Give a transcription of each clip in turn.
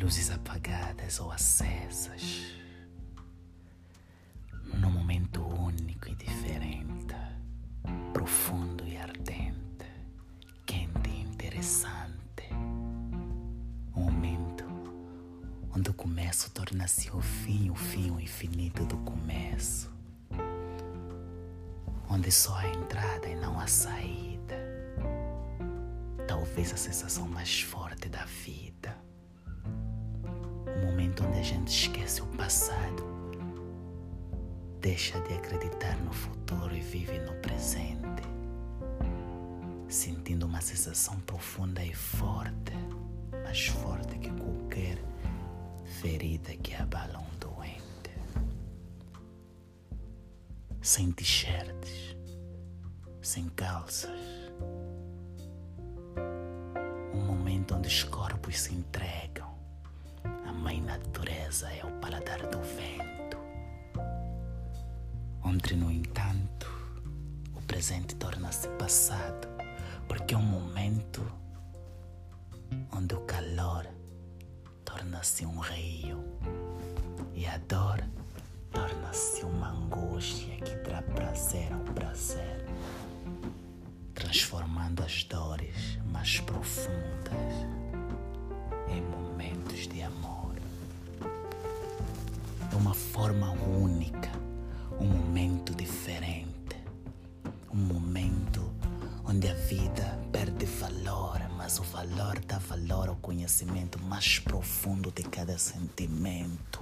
luzes apagadas ou acesas, num momento único e diferente, profundo e ardente, quente e interessante. Um momento onde o começo torna-se o fim, o fim, o infinito do começo, onde só a entrada e não a saída, talvez a sensação mais forte da vida momento onde a gente esquece o passado, deixa de acreditar no futuro e vive no presente, sentindo uma sensação profunda e forte, mais forte que qualquer ferida que abala um doente. Sem t-shirts, sem calças. Um momento onde os corpos se entregam mãe natureza é o paladar do vento, onde, no entanto, o presente torna-se passado, porque é um momento onde o calor torna-se um rio e a dor torna-se uma angústia que dá prazer ao prazer, transformando as dores mais profundas em momentos uma forma única, um momento diferente, um momento onde a vida perde valor, mas o valor dá valor ao conhecimento mais profundo de cada sentimento.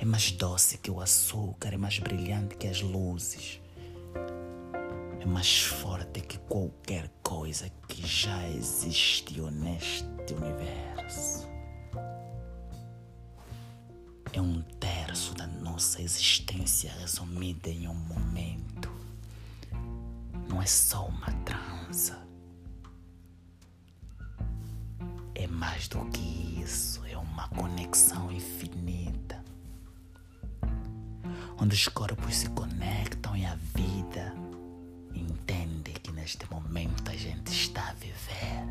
É mais doce que o açúcar, é mais brilhante que as luzes, é mais forte que qualquer coisa que já existiu neste universo é um terço da nossa existência resumida em um momento. Não é só uma trança. É mais do que isso, é uma conexão infinita. Onde os corpos se conectam e a vida entende que neste momento a gente está a viver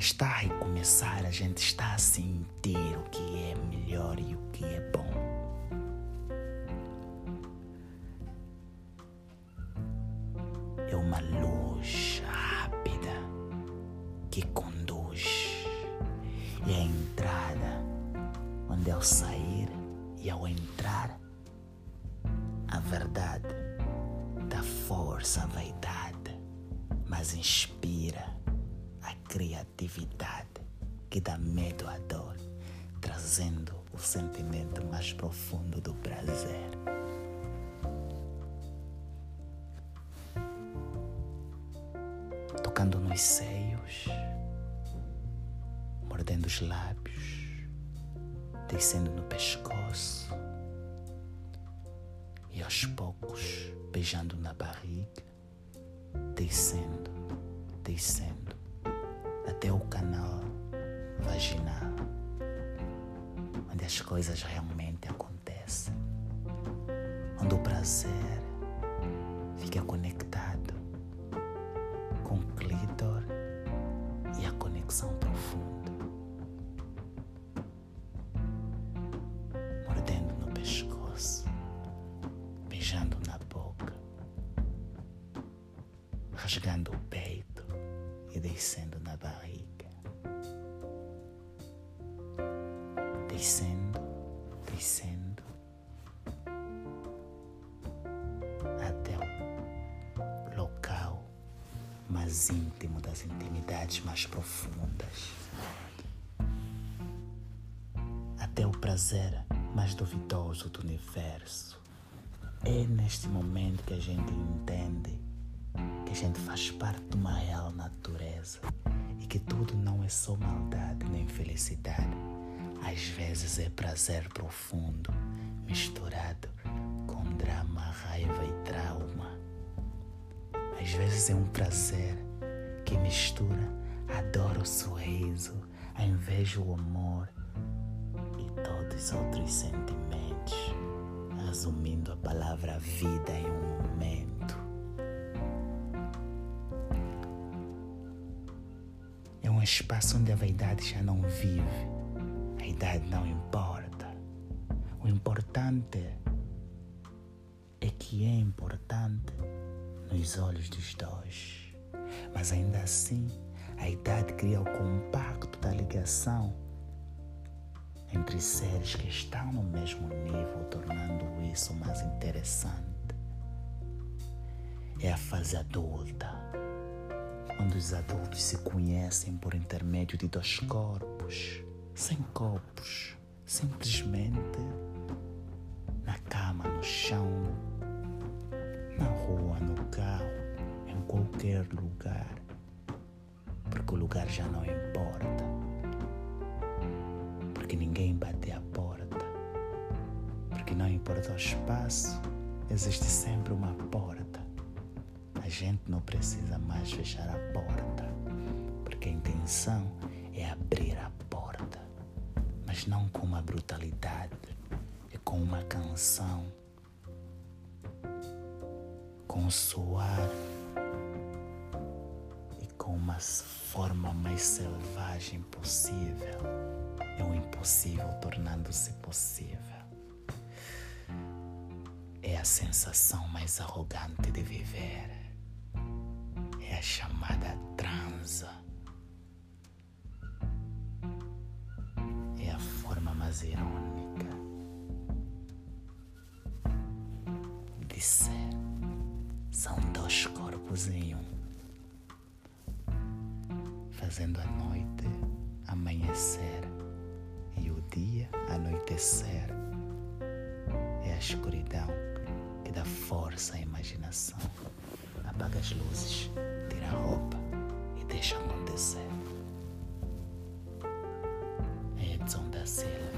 está a recomeçar, a gente está a sentir o que é melhor e o que é bom. É uma luz rápida que conduz. E a entrada, onde ao sair e ao entrar, a verdade dá força à vaidade, mas inspira criatividade que dá medo à dor, trazendo o sentimento mais profundo do prazer. Tocando nos seios, mordendo os lábios, descendo no pescoço e aos poucos beijando na barriga, descendo, descendo até o canal vaginal, onde as coisas realmente acontecem, onde o prazer fica conectado com o clítor e a conexão profunda. Mordendo no pescoço, beijando na boca, rasgando o peito e descendo barriga. Descendo, descendo até o local mais íntimo das intimidades mais profundas. Até o prazer mais duvidoso do universo. É neste momento que a gente entende que a gente faz parte de uma real natureza que tudo não é só maldade nem felicidade. Às vezes é prazer profundo misturado com drama, raiva e trauma. Às vezes é um prazer que mistura a dor, o sorriso, a inveja, o amor e todos os outros sentimentos, resumindo a palavra vida em um momento. Um espaço onde a vaidade já não vive, idade não importa. O importante é que é importante nos olhos dos dois. Mas ainda assim, a idade cria o compacto da ligação entre seres que estão no mesmo nível, tornando isso mais interessante. É a fase adulta, onde os adultos se conhecem por intermédio de dois corpos, sem copos, simplesmente na cama, no chão, na rua, no carro, em qualquer lugar, porque o lugar já não importa porque ninguém bate a porta. Porque não importa o espaço, existe sempre uma porta. Gente não precisa mais fechar a porta, porque a intenção é abrir a porta, mas não com uma brutalidade, é com uma canção, com o suar e com uma forma mais selvagem possível é o impossível tornando-se possível. É a sensação mais arrogante de viver. A chamada transa. É a forma mais irônica de ser. São dois corpos em um, fazendo a noite amanhecer dia anoitecer. É a escuridão que dá força à imaginação. Apaga as luzes, tira a roupa e deixa acontecer. Edson da Silva.